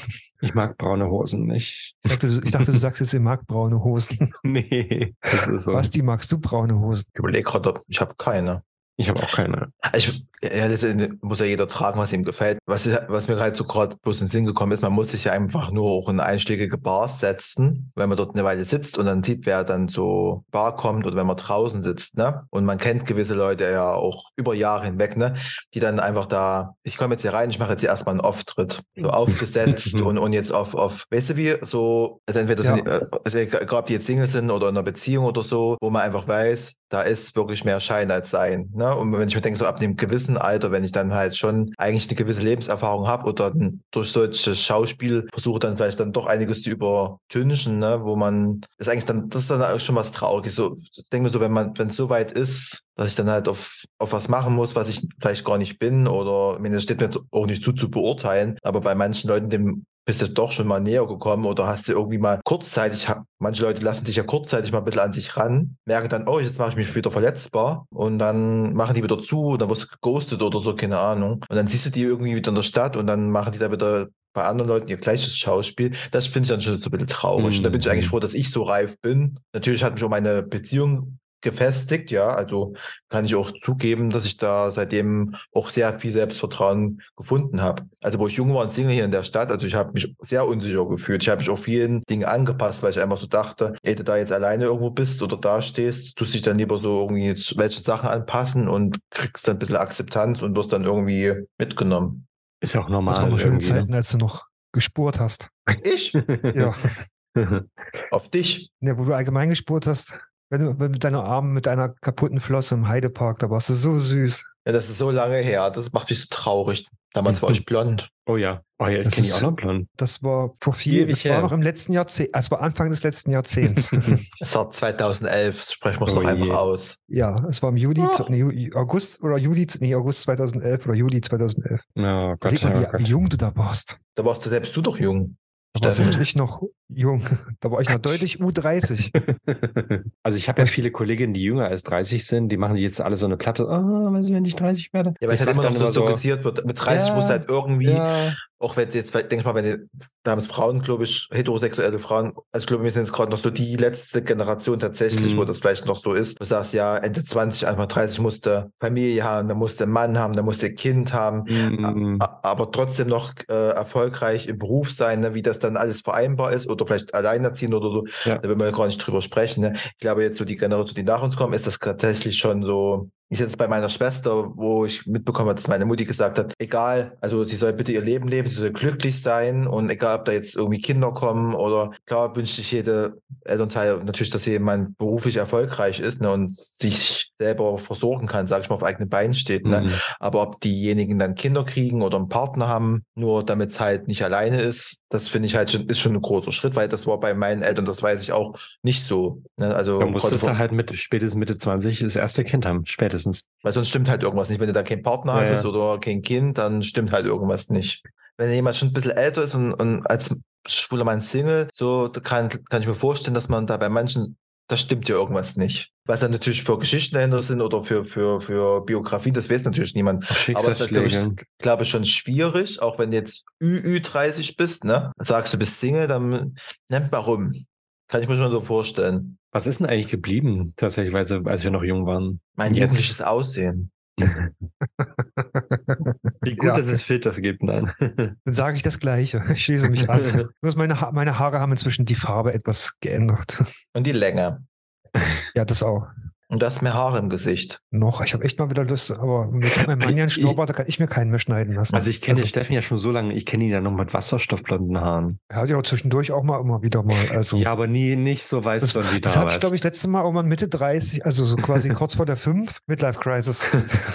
Ich mag braune Hosen nicht. Ich dachte, ich dachte du sagst jetzt, ihr mag braune Hosen. <laughs> Nee, das ist so. Basti, magst du braune Hosen? Ich überlege gerade, ich habe keine. Ich habe auch keine. Ich, ja, muss ja jeder tragen, was ihm gefällt. Was, was mir halt so gerade bloß in den Sinn gekommen ist, man muss sich ja einfach nur auch in einschlägige Bars setzen, wenn man dort eine Weile sitzt und dann sieht, wer dann so Bar kommt oder wenn man draußen sitzt, ne? Und man kennt gewisse Leute ja auch über Jahre hinweg, ne? Die dann einfach da, ich komme jetzt hier rein, ich mache jetzt hier erstmal einen Auftritt, so <laughs> aufgesetzt und, und jetzt auf, auf, weißt du wie, so, also entweder ja. sind, also egal ob die jetzt Single sind oder in einer Beziehung oder so, wo man einfach weiß, da ist wirklich mehr Schein als Sein. Ne? Und wenn ich mir denke, so ab einem gewissen Alter, wenn ich dann halt schon eigentlich eine gewisse Lebenserfahrung habe oder durch solches Schauspiel versuche dann vielleicht dann doch einiges zu übertünchen, ne? wo man, ist eigentlich dann, das ist dann auch schon was Trauriges. So, ich denke mir so, wenn man, wenn es so weit ist, dass ich dann halt auf, auf was machen muss, was ich vielleicht gar nicht bin oder, ich meine, das steht mir jetzt auch nicht zu, zu beurteilen, aber bei manchen Leuten, dem bist du doch schon mal näher gekommen oder hast du irgendwie mal kurzzeitig, manche Leute lassen sich ja kurzzeitig mal ein bisschen an sich ran, merken dann, oh, jetzt mache ich mich wieder verletzbar und dann machen die wieder zu und dann wirst du geghostet oder so, keine Ahnung. Und dann siehst du die irgendwie wieder in der Stadt und dann machen die da wieder bei anderen Leuten ihr gleiches Schauspiel. Das finde ich dann schon so ein bisschen traurig. Mhm. Da bin ich eigentlich froh, dass ich so reif bin. Natürlich hat mich auch meine Beziehung gefestigt, ja. Also kann ich auch zugeben, dass ich da seitdem auch sehr viel Selbstvertrauen gefunden habe. Also wo ich jung war und Single hier in der Stadt, also ich habe mich sehr unsicher gefühlt. Ich habe mich auch vielen Dingen angepasst, weil ich einfach so dachte, ey, du da jetzt alleine irgendwo bist oder da stehst, tust dich dann lieber so irgendwie jetzt welche Sachen anpassen und kriegst dann ein bisschen Akzeptanz und wirst dann irgendwie mitgenommen. Ist ja auch normal. Das war schöne ne? Zeiten, als du noch gespurt hast. Ich? ja. <laughs> Auf dich? Ja, wo du allgemein gespurt hast. Wenn du, wenn du deine Arme mit deiner kaputten Flosse im Heidepark, da warst du so süß. Ja, das ist so lange her. Das macht mich so traurig. Damals war ich blond. Oh ja. Oh ja, ich kenne ich auch noch blond. Das war vor vier, das war noch im letzten Jahrzehnt, es war Anfang des letzten Jahrzehnts. <laughs> es war 2011, sprechen wir es oh doch einfach aus. Ja, es war im Juli, oh. nee, August oder Juli, nee, August 2011 oder Juli 2011. Oh Gott, mal, wie, Gott. wie jung du da warst. Da warst du selbst du doch jung. Da war selbst ich noch jung. <laughs> Da war ich noch deutlich U30. <laughs> Also ich habe ja viele Kolleginnen, die jünger als 30 sind, die machen sich jetzt alle so eine Platte, oh, was, wenn ich 30 werde? Ja, weil es halt immer noch so suggestiert wird. Mit 30 ja, muss halt irgendwie ja auch wenn jetzt, denke ich mal, wenn da haben es Frauen, glaube ich, heterosexuelle Frauen, also ich glaube, wir sind jetzt gerade noch so die letzte Generation tatsächlich, mhm. wo das vielleicht noch so ist. Du sagst ja, Ende 20, Anfang 30 musste Familie haben, da musste Mann haben, da musste Kind haben, mhm. aber trotzdem noch äh, erfolgreich im Beruf sein, ne, wie das dann alles vereinbar ist oder vielleicht alleinerziehen oder so. Ja. Da will man ja gar nicht drüber sprechen. Ne? Ich glaube, jetzt so die Generation, die nach uns kommen, ist das tatsächlich schon so ich jetzt bei meiner Schwester, wo ich mitbekommen habe, dass meine Mutti gesagt hat, egal, also sie soll bitte ihr Leben leben, sie soll glücklich sein und egal, ob da jetzt irgendwie Kinder kommen oder klar wünscht sich jede Elternteil natürlich, dass jemand beruflich erfolgreich ist ne, und sich selber versorgen kann, sage ich mal, auf eigenen Beinen steht. Ne? Mhm. Aber ob diejenigen dann Kinder kriegen oder einen Partner haben, nur damit es halt nicht alleine ist, das finde ich halt schon, ist schon ein großer Schritt, weil das war bei meinen Eltern, das weiß ich auch nicht so. Ne? Also du musstest da halt mit spätestens Mitte 20 das erste Kind haben, spätestens. Weil sonst stimmt halt irgendwas nicht. Wenn du da keinen Partner ja, hattest ja. oder kein Kind, dann stimmt halt irgendwas nicht. Wenn jemand schon ein bisschen älter ist und, und als schwuler Mann Single, so kann, kann ich mir vorstellen, dass man da bei manchen das stimmt ja irgendwas nicht. Was dann natürlich für Geschichten dahinter sind oder für, für, für Biografie, das weiß natürlich niemand. Aber es ist, glaube ich, glaube ich, schon schwierig, auch wenn du jetzt ÜÜ30 bist, ne? Sagst du bist Single, dann, ne, warum? Kann ich mir schon so vorstellen. Was ist denn eigentlich geblieben, tatsächlich, als wir noch jung waren? Mein jetzt? jugendliches Aussehen. <laughs> Wie gut, ja. dass es Filter gibt, nein. <laughs> Dann sage ich das Gleiche. <laughs> Ich schließe mich an. meine, ha meine Haare haben inzwischen die Farbe etwas geändert. Und die Länge. Ja, das auch. Und du hast mehr Haare im Gesicht. Noch, ich habe echt mal wieder Lust, aber mit meinem <laughs> Mann ja Schnurrbart, da kann ich mir keinen mehr schneiden lassen. Also ich kenne also, Steffen ja schon so lange, ich kenne ihn ja noch mit wasserstoffblonden Haaren. Er hat ja auch zwischendurch auch mal immer wieder mal. Also, ja, aber nie nicht so weiß das, wie. Das hatte ich, glaube ich, letztes Mal auch mal Mitte 30, also so quasi <laughs> kurz vor der 5, Midlife Crisis.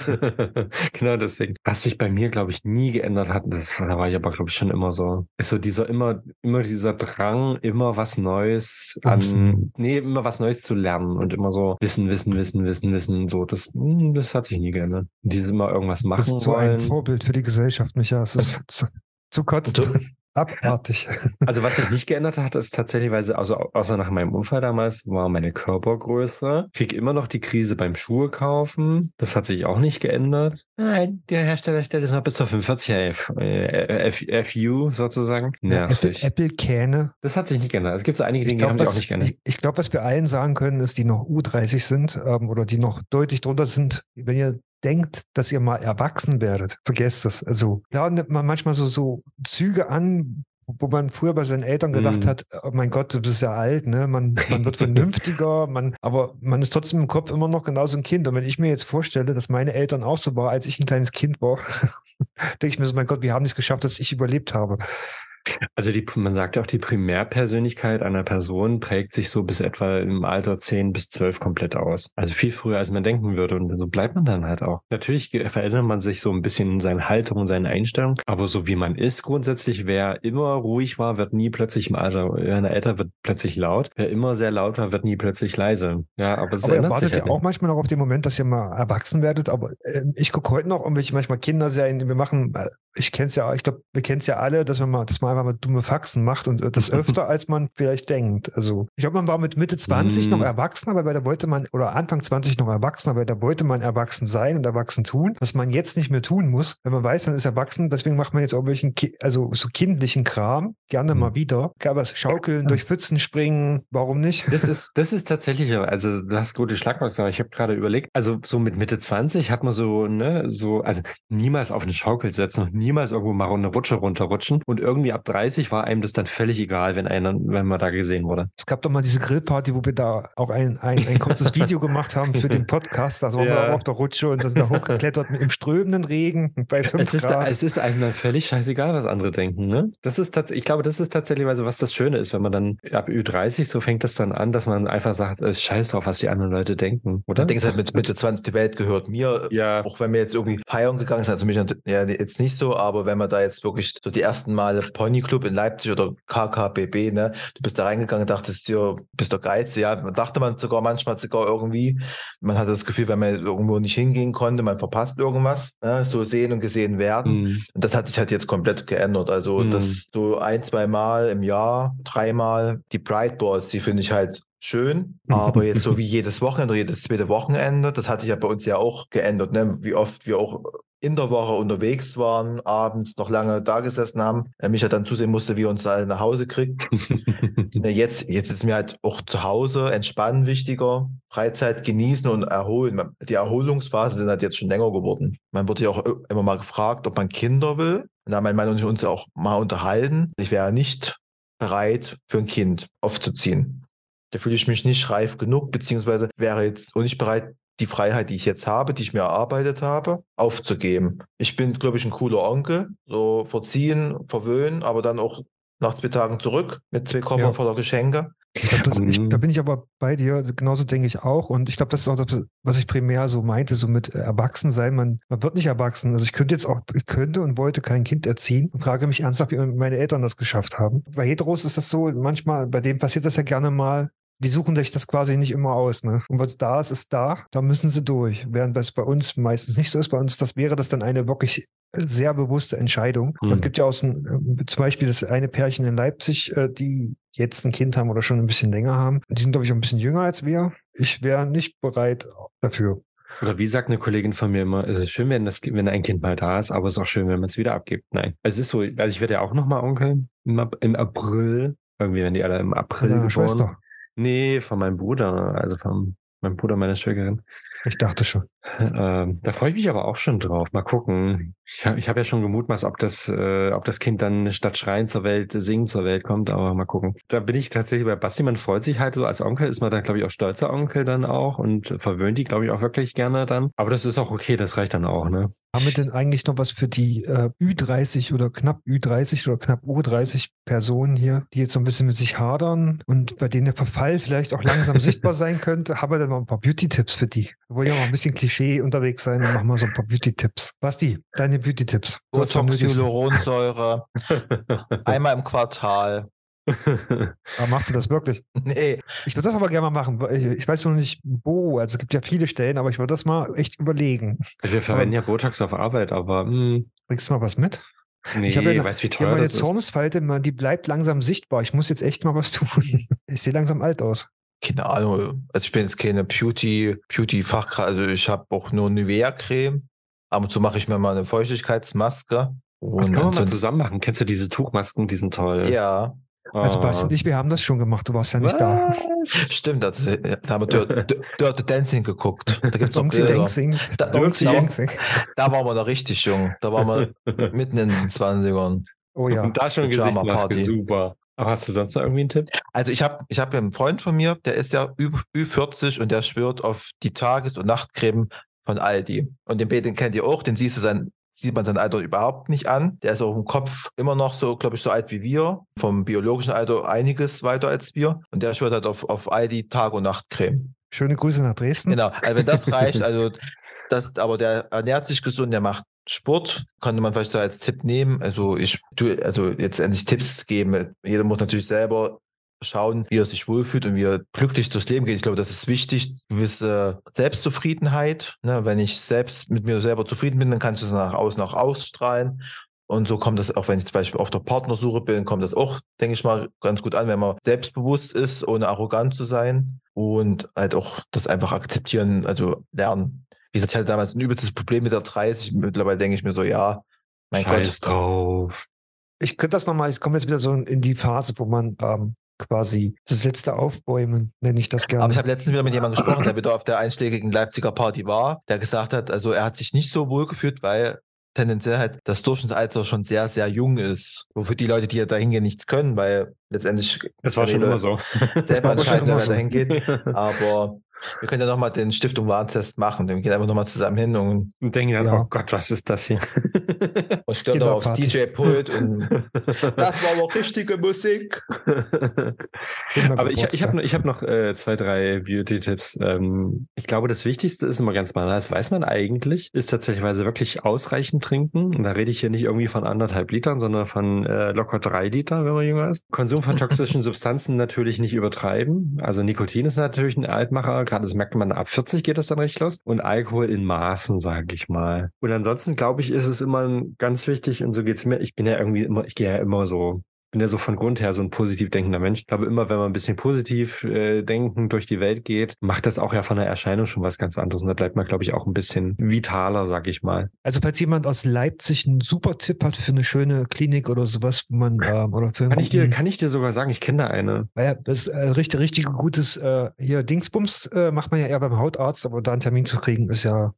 <laughs> genau deswegen. Was sich bei mir, glaube ich, nie geändert hat, das da war ich aber, glaube ich, schon immer so. Ist so dieser immer, immer dieser Drang, immer was Neues an, nee, immer was Neues zu lernen und immer so Wissen, Wissen, Wissen, Wissen, Wissen wissen, so, das, hm, das hat sich nie geändert. Die immer irgendwas machen. Das ist so ein Vorbild für die Gesellschaft, Micha. Es ist <laughs> zu, zu kotzen. Abartig. Also was sich nicht geändert hat, ist tatsächlich, also außer nach meinem Unfall damals, war meine Körpergröße. Krieg immer noch die Krise beim Schuhe kaufen. Das hat sich auch nicht geändert. Nein, der Hersteller stellt es noch bis zur 45 äh, FU sozusagen. Nervig. Apple-Kähne. das hat sich nicht geändert. Es gibt so einige Dinge, die haben sich auch nicht geändert. Ich, ich glaube, was wir allen sagen können, ist, die noch U30 sind ähm, oder die noch deutlich drunter sind, wenn ihr denkt, dass ihr mal erwachsen werdet, vergesst das. Also da nimmt man manchmal so, so Züge an, wo man früher bei seinen Eltern gedacht mm. hat, oh mein Gott, du bist ja alt, ne? Man, man wird <laughs> vernünftiger, man, aber man ist trotzdem im Kopf immer noch genauso ein Kind. Und wenn ich mir jetzt vorstelle, dass meine Eltern auch so waren, als ich ein kleines Kind war, <laughs> denke ich mir so, mein Gott, wie haben es geschafft, dass ich überlebt habe? Also die, man sagt ja auch, die Primärpersönlichkeit einer Person prägt sich so bis etwa im Alter 10 bis 12 komplett aus. Also viel früher, als man denken würde. Und so bleibt man dann halt auch. Natürlich verändert man sich so ein bisschen in seine Haltung und seine Einstellung. Aber so wie man ist grundsätzlich, wer immer ruhig war, wird nie plötzlich im Alter, wenn er älter wird, plötzlich laut. Wer immer sehr laut war, wird nie plötzlich leise. Ja, aber, aber ihr wartet ja halt auch manchmal noch auf den Moment, dass ihr mal erwachsen werdet. Aber äh, ich gucke heute noch irgendwelche manchmal Kinderserien, wir machen, ich kenne es ja, ich glaube, wir kennen es ja alle, dass wir mal, dass man einfach mal dumme Faxen macht und das <laughs> öfter, als man vielleicht denkt. Also ich glaube, man war mit Mitte 20 mm. noch erwachsen, aber da wollte man, oder Anfang 20 noch erwachsen, aber da wollte man erwachsen sein und erwachsen tun, was man jetzt nicht mehr tun muss. Wenn man weiß, dann ist erwachsen, deswegen macht man jetzt auch welchen, also so kindlichen Kram, gerne mm. mal wieder. Was schaukeln, durch Pfützen springen, warum nicht? Das ist, <laughs> das ist tatsächlich, also du hast gute Schlagwörter, ich habe gerade überlegt, also so mit Mitte 20 hat man so, ne, so, also niemals auf eine Schaukel setzen und niemals irgendwo mal eine Rutsche runterrutschen und irgendwie ab 30 war einem das dann völlig egal, wenn einer, wenn man da gesehen wurde. Es gab doch mal diese Grillparty, wo wir da auch ein, ein, ein kurzes Video gemacht haben für den Podcast. Da waren ja. wir auch auf der Rutsche und da sind da hochgeklettert im strömenden Regen bei 5 es ist, Grad. es ist einem dann völlig scheißegal, was andere denken. Ne? Das ist ich glaube, das ist tatsächlich was das Schöne ist, wenn man dann ab Ü30 so fängt das dann an, dass man einfach sagt, es scheiß drauf, was die anderen Leute denken, oder? Ich denke halt mit Mitte 20, die Welt gehört mir. Ja. Auch wenn wir jetzt irgendwie feiern gegangen sind, also mich ja jetzt nicht so, aber wenn man da jetzt wirklich so die ersten Male Ponyclub in Leipzig oder KKBB, ne? Du bist da reingegangen, dachtest dir, bist der Geiz. Ja, dachte man sogar manchmal sogar irgendwie. Man hatte das Gefühl, wenn man irgendwo nicht hingehen konnte, man verpasst irgendwas. Ne? So sehen und gesehen werden. Mhm. Und das hat sich halt jetzt komplett geändert. Also mhm. das so ein, zwei Mal im Jahr, dreimal. Die Pride Balls, die finde ich halt schön, <laughs> aber jetzt so wie jedes Wochenende oder jedes zweite Wochenende, das hat sich ja bei uns ja auch geändert, ne? wie oft wir auch in der Woche unterwegs waren, abends noch lange da gesessen haben, er mich ja dann zusehen musste, wie er uns alle nach Hause kriegt. <laughs> jetzt, jetzt ist mir halt auch zu Hause entspannen wichtiger, Freizeit genießen und erholen. Die Erholungsphasen sind halt jetzt schon länger geworden. Man wurde ja auch immer mal gefragt, ob man Kinder will. Und da haben mein Mann und ich uns ja auch mal unterhalten. Ich wäre nicht bereit, für ein Kind aufzuziehen. Da fühle ich mich nicht reif genug, beziehungsweise wäre jetzt auch nicht bereit, die Freiheit, die ich jetzt habe, die ich mir erarbeitet habe, aufzugeben. Ich bin, glaube ich, ein cooler Onkel, so verziehen, verwöhnen, aber dann auch nach zwei Tagen zurück mit zwei Koffer ja. voller Geschenke. Das, ich, da bin ich aber bei dir, genauso denke ich auch. Und ich glaube, das ist auch das, was ich primär so meinte, so mit äh, Erwachsensein. Man, man wird nicht erwachsen. Also ich könnte jetzt auch, ich könnte und wollte kein Kind erziehen und frage mich ernsthaft, wie meine Eltern das geschafft haben. Bei Heteros ist das so, manchmal, bei denen passiert das ja gerne mal, die suchen sich das quasi nicht immer aus. Ne? Und was da ist, ist da, da müssen sie durch. Während das bei uns meistens nicht so ist, bei uns das wäre das dann eine wirklich sehr bewusste Entscheidung. Mhm. Es gibt ja auch so ein, äh, zum Beispiel das eine Pärchen in Leipzig, äh, die jetzt ein Kind haben oder schon ein bisschen länger haben. Die sind, glaube ich, auch ein bisschen jünger als wir. Ich wäre nicht bereit dafür. Oder wie sagt eine Kollegin von mir immer, es ist schön, wenn, das, wenn ein Kind mal da ist, aber es ist auch schön, wenn man es wieder abgibt. Nein. Es ist so, also ich werde ja auch nochmal Onkel im, im April. Irgendwie werden die alle im April geboren. Schwester. Nee, von meinem Bruder, also von meinem Bruder meiner Schwägerin. Ich dachte schon. Ähm, da freue ich mich aber auch schon drauf. Mal gucken. Ich, habe ja schon gemutmaßt, ob das, äh, ob das Kind dann statt Schreien zur Welt, Singen zur Welt kommt, aber mal gucken. Da bin ich tatsächlich bei Basti, man freut sich halt so. Als Onkel ist man dann, glaube ich, auch stolzer Onkel dann auch und verwöhnt die, glaube ich, auch wirklich gerne dann. Aber das ist auch okay, das reicht dann auch, ne? Haben wir denn eigentlich noch was für die äh, Ü30 oder knapp Ü30 oder knapp U30 Personen hier, die jetzt so ein bisschen mit sich hadern und bei denen der Verfall vielleicht auch langsam <laughs> sichtbar sein könnte? Haben wir denn noch ein paar Beauty-Tipps für die? Wir wollen ja mal ein bisschen Klischee unterwegs sein und machen mal so ein paar Beauty-Tipps. Basti, deine Beauty-Tipps. Botox, Hyaluronsäure, <laughs> einmal im Quartal. aber machst du das wirklich? <laughs> Nee. Ich würde das aber gerne mal machen. Ich, ich, weiß noch nicht, wo. Also es gibt ja viele Stellen, aber ich würde das mal echt überlegen. Also wir verwenden aber, ja Botox auf Arbeit, aber. Mh. Hm. Bringst du mal was mit? Nee, ich habe ja, weißt wie ja, teuer meine das ist? Zornesfalte, die bleibt langsam sichtbar. Ich muss jetzt echt mal was <laughs> tun. Ich sehe langsam alt aus. Keine Ahnung. Also ich bin jetzt keine Beauty, Beauty-Fachkraft. Also ich habe auch nur Nivea-Creme. Ab und zu mache ich mir mal eine Feuchtigkeitsmaske. Was können wir mal zusammen machen? Kennst du diese Tuchmasken? Die sind toll. Ja, Also Oh. Basti und ich, wir haben das schon gemacht. Du warst ja nicht da. Was? stimmt. Das, da haben wir Dirty, <laughs> Dirty Dancing geguckt. Da gibt's <laughs> Bilder. Dancing. Da, da, Dancing. da waren wir noch richtig jung. Da waren wir <laughs> mitten in den 20ern. Oh ja. Und da schon Gesichtsmaske, super. Aber hast du sonst noch irgendwie einen Tipp? Also ich habe ich hab ja einen Freund von mir, der ist ja Ü- Ü40 und der schwört auf die Tages- und Nachtcreme von Aldi. Und den, den kennt ihr auch, den siehst du sein, sieht man sein Alter überhaupt nicht an. Der ist auch im Kopf immer noch so, glaube ich, so alt wie wir. Vom biologischen Alter einiges weiter als wir. Und der schwört halt auf, auf Aldi Tag- und Nachtcreme. Schöne Grüße nach Dresden. Genau, also wenn das reicht, <laughs> also das, aber der ernährt sich gesund, der macht Sport, könnte man vielleicht so als Tipp nehmen. Also ich, tu- also jetzt endlich Tipps geben. Jeder muss natürlich selber schauen, wie er sich wohlfühlt und wie er glücklich durchs Leben geht. Ich glaube, das ist wichtig, gewisse Selbstzufriedenheit. Ne? Wenn ich selbst mit mir selber zufrieden bin, dann kann ich das nach außen auch ausstrahlen. Und so kommt das auch, wenn ich zum Beispiel auf der Partnersuche bin, kommt das auch, denke ich mal, ganz gut an, wenn man selbstbewusst ist, ohne arrogant zu sein und halt auch das einfach akzeptieren, also lernen. Wie gesagt, ich hatte damals ein übelstes Problem mit der 30. Mittlerweile denke ich mir so, ja, mein Scheiß Gott. drauf. Ich könnte das nochmal, ich komme jetzt wieder so in die Phase, wo man ähm, quasi das letzte Aufbäumen, nenne ich das gerne. Aber ich habe letztens wieder mit jemandem gesprochen, der wieder auf der einschlägigen Leipziger Party war, der gesagt hat, also er hat sich nicht so wohl gefühlt, weil tendenziell halt das Durchschnittsalter schon sehr, sehr jung ist. Wofür die Leute, die da hingehen, nichts können, weil letztendlich Das war schon immer so. selber entscheiden, wer so. hingeht. <laughs> Aber wir können ja nochmal den Stiftung Warentest machen. Wir gehen einfach nochmal zusammen hin und, Und denken dann, Ja. oh Gott, was ist das hier? <laughs> und stellen da aufs. DJ-Pult das war aber richtige Musik. Aber ich, ich habe noch, ich hab noch äh, zwei, drei Beauty-Tipps. Ähm, ich glaube, das Wichtigste ist immer ganz banal, das weiß man eigentlich, ist tatsächlich wirklich ausreichend trinken. Und da rede ich hier nicht irgendwie von anderthalb Litern, sondern von äh, locker drei Liter, wenn man jünger ist. Konsum von toxischen <laughs> Substanzen natürlich nicht übertreiben. Also Nikotin ist natürlich ein Altmacher, gerade das merkt man, ab 40 geht das dann recht los. Und Alkohol in Maßen, sage ich mal. Und ansonsten, glaube ich, ist es immer ganz wichtig, und so geht's mir, ich bin ja irgendwie immer, ich gehe ja immer so bin ja so von Grund her so ein positiv denkender Mensch. Ich glaube, immer wenn man ein bisschen positiv äh, denken durch die Welt geht, macht das auch ja von der Erscheinung schon was ganz anderes. Und da bleibt man, glaube ich, auch ein bisschen vitaler, sag ich mal. Also falls jemand aus Leipzig einen super Tipp hat für eine schöne Klinik oder sowas, wo man ähm, oder für Kann ich dir, kann ich dir sogar sagen, ich kenne da eine. Weil ja, das ist äh, richtig, richtig gutes äh, hier Dingsbums äh, macht man ja eher beim Hautarzt, aber da einen Termin zu kriegen ist ja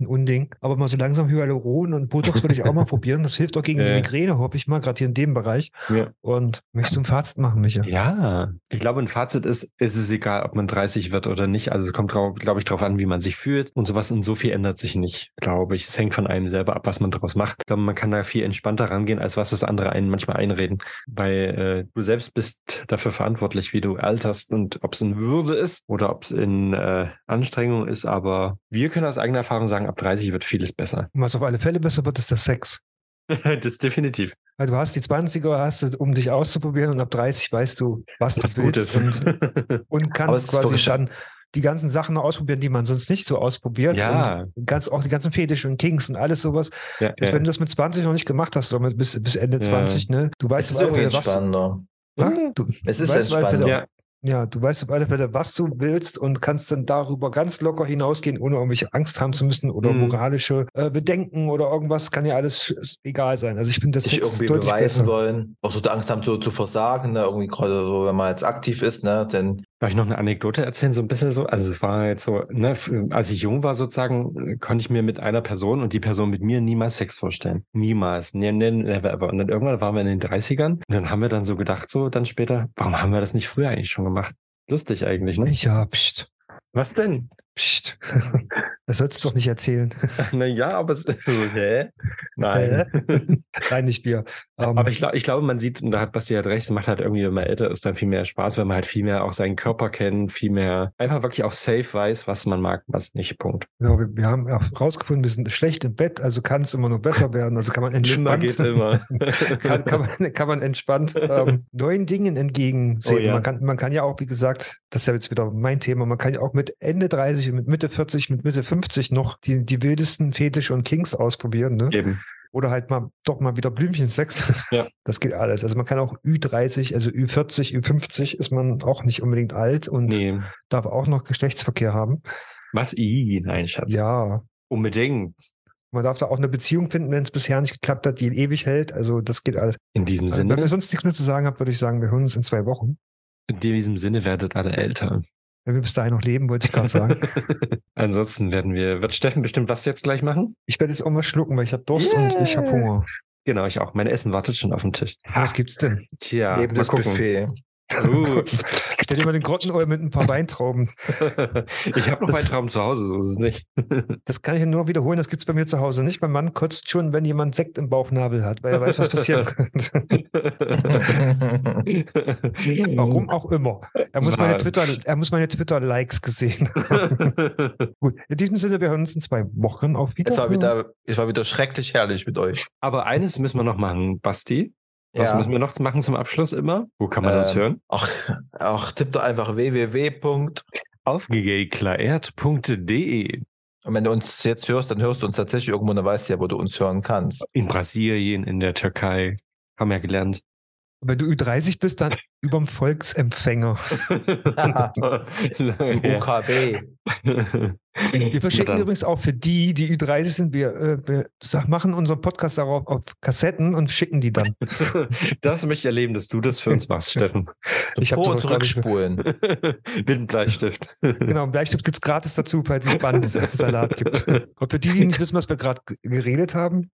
ein Unding. Aber mal so langsam Hyaluron und Botox würde ich auch mal <laughs> probieren. Das hilft auch gegen die Ja. Migräne, hoffe ich mal, gerade hier in dem Bereich. Ja. Und möchtest du ein Fazit machen, Micha? Ja, ich glaube, ein Fazit ist, es ist egal, ob man 30 wird oder nicht. Also es kommt, glaube ich, darauf an, wie man sich fühlt und sowas. Und so viel ändert sich nicht, glaube ich. Es hängt von einem selber ab, was man daraus macht. Ich glaube, man kann da viel entspannter rangehen, als was das andere einen manchmal einreden. Weil äh, du selbst bist dafür verantwortlich, wie du alterst und ob es in Würde ist oder ob es in äh, Anstrengung ist. Aber wir können aus eigener Erfahrung sagen, ab 30 wird vieles besser. Und was auf alle Fälle besser wird, ist der Sex. <laughs> das ist definitiv. Weil du hast die 20er, hast du, um dich auszuprobieren und ab 30 weißt du, was du Was Gutes. willst und, <laughs> und kannst quasi dann die ganzen Sachen noch ausprobieren, die man sonst nicht so ausprobiert. Ja. Und ganz, auch die ganzen Fetisch und Kings und alles sowas. ja, ja. Wenn du das mit 20 noch nicht gemacht hast oder bis, bis Ende Ja. 20, ne? Du weißt Es ist irgendwie was, entspannender. Ja, du, Es du ist weißt entspannender. Ja. Ja, du weißt auf alle Fälle, was du willst und kannst dann darüber ganz locker hinausgehen, ohne irgendwelche Angst haben zu müssen oder Mhm. moralische äh, Bedenken oder irgendwas. Kann ja alles egal sein. Also ich finde, das ist irgendwie deutlich beweisen besser. wollen, auch so die Angst haben, so zu versagen, ne? irgendwie gerade so, wenn man jetzt aktiv ist, ne, denn Darf ich noch eine Anekdote erzählen, so ein bisschen so? Also es war jetzt so, ne, als ich jung war sozusagen, konnte ich mir mit einer Person und die Person mit mir niemals Sex vorstellen. Niemals. Ne, ne, never ever. Und dann irgendwann waren wir in den 30ern und dann haben wir dann so gedacht, so dann später, warum haben wir das nicht früher eigentlich schon gemacht? Lustig eigentlich, ne? Ja, pst, Was denn? pst. <laughs> Das sollst du doch nicht erzählen. <laughs> Na ja, aber es, <laughs> hä? Nein. <laughs> Nein, nicht wir. Ähm, Aber ich, glaub, ich glaube, man sieht, und da hat Basti halt recht, macht halt irgendwie, wenn man älter ist, dann viel mehr Spaß, wenn man halt viel mehr auch seinen Körper kennt, viel mehr einfach wirklich auch safe weiß, was man mag, was nicht. Punkt. ja, wir, wir haben auch rausgefunden, wir sind schlecht im Bett, also kann es immer noch besser werden. Also kann man entspannt, geht immer. kann, kann, man, kann man entspannt ähm, neuen Dingen entgegensehen. Oh ja. man, kann, man kann ja auch, wie gesagt, das ist ja jetzt wieder mein Thema, man kann ja auch mit Ende 30, mit Mitte 40, mit Mitte 50 noch die, die wildesten Fetische und Kings ausprobieren. Ne? Eben. oder halt mal doch mal wieder Blümchensex. Ja. <laughs> Das geht alles. Also man kann auch Ü30, also Ü40, Ü50 ist man auch nicht unbedingt alt und Nee. darf auch noch Geschlechtsverkehr haben. Was? I? Nein, Schatz. Ja. Unbedingt. Man darf da auch eine Beziehung finden, wenn es bisher nicht geklappt hat, die ewig hält. Also das geht alles. In diesem Also, wenn Sinne, ihr sonst nichts mehr zu sagen habt, würde ich sagen, wir hören uns in zwei Wochen. in diesem Sinne werdet alle älter. Wenn wir bis dahin noch leben, wollte ich gerade sagen. <laughs> Ansonsten werden wir, wird Steffen bestimmt was jetzt gleich machen? Ich werde jetzt irgendwas schlucken, weil ich habe Durst und ich habe Yeah. Hunger. Genau, ich auch. Mein Essen wartet schon auf dem Tisch. Was gibt's denn? Tja, mal Lebendes gucken. Buffet. Uh. <laughs> Stell dir mal den Grottenöl mit ein paar Weintrauben. <laughs> ich habe noch Traum zu Hause, so ist es nicht. <laughs> Das kann ich nur wiederholen, das gibt's bei mir zu Hause nicht. Mein Mann kotzt schon, wenn jemand Sekt im Bauchnabel hat, weil er weiß, was passieren könnte. Warum auch immer. Er muss meine? Twitter, er muss meine Twitter-Likes gesehen haben. Gut, in diesem Sinne, wir hören uns in zwei Wochen auf Es war Wiedersehen. wieder, es war wieder schrecklich herrlich mit euch. Aber eines müssen wir noch machen, Basti. Was Ja. müssen wir noch machen zum Abschluss immer? Wo kann man uns Ähm, hören? Ach, ach, tipp doch einfach www. Und wenn du uns jetzt hörst, dann hörst du uns tatsächlich irgendwo, dann weißt du ja, wo du uns hören kannst. In Brasilien, in der Türkei. Haben wir gelernt. Wenn du Ü30 bist, dann <laughs> überm Volksempfänger. <laughs> UKW. Wir verschicken übrigens auch für die, die Ü30 sind, wir, äh, wir sag- machen unseren Podcast darauf auf Kassetten und schicken die dann. <laughs> Das möchte ich erleben, dass du das für uns machst, Steffen. Ich habe zurückspulen. Mit einem Bleistift. Genau, einen Bleistift gibt es gratis dazu, falls es Bandsalat gibt. Und für die, die nicht wissen, was wir gerade geredet haben,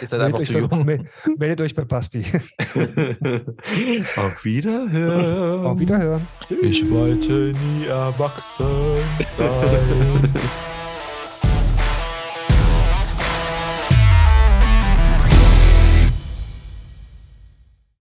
Ist halt meldet einfach euch, zu bei, jung. mel- meldet euch bei Basti. <laughs> Auf Wiederhören. Auf Wiederhören. Ich wollte nie erwachsen sein. <laughs>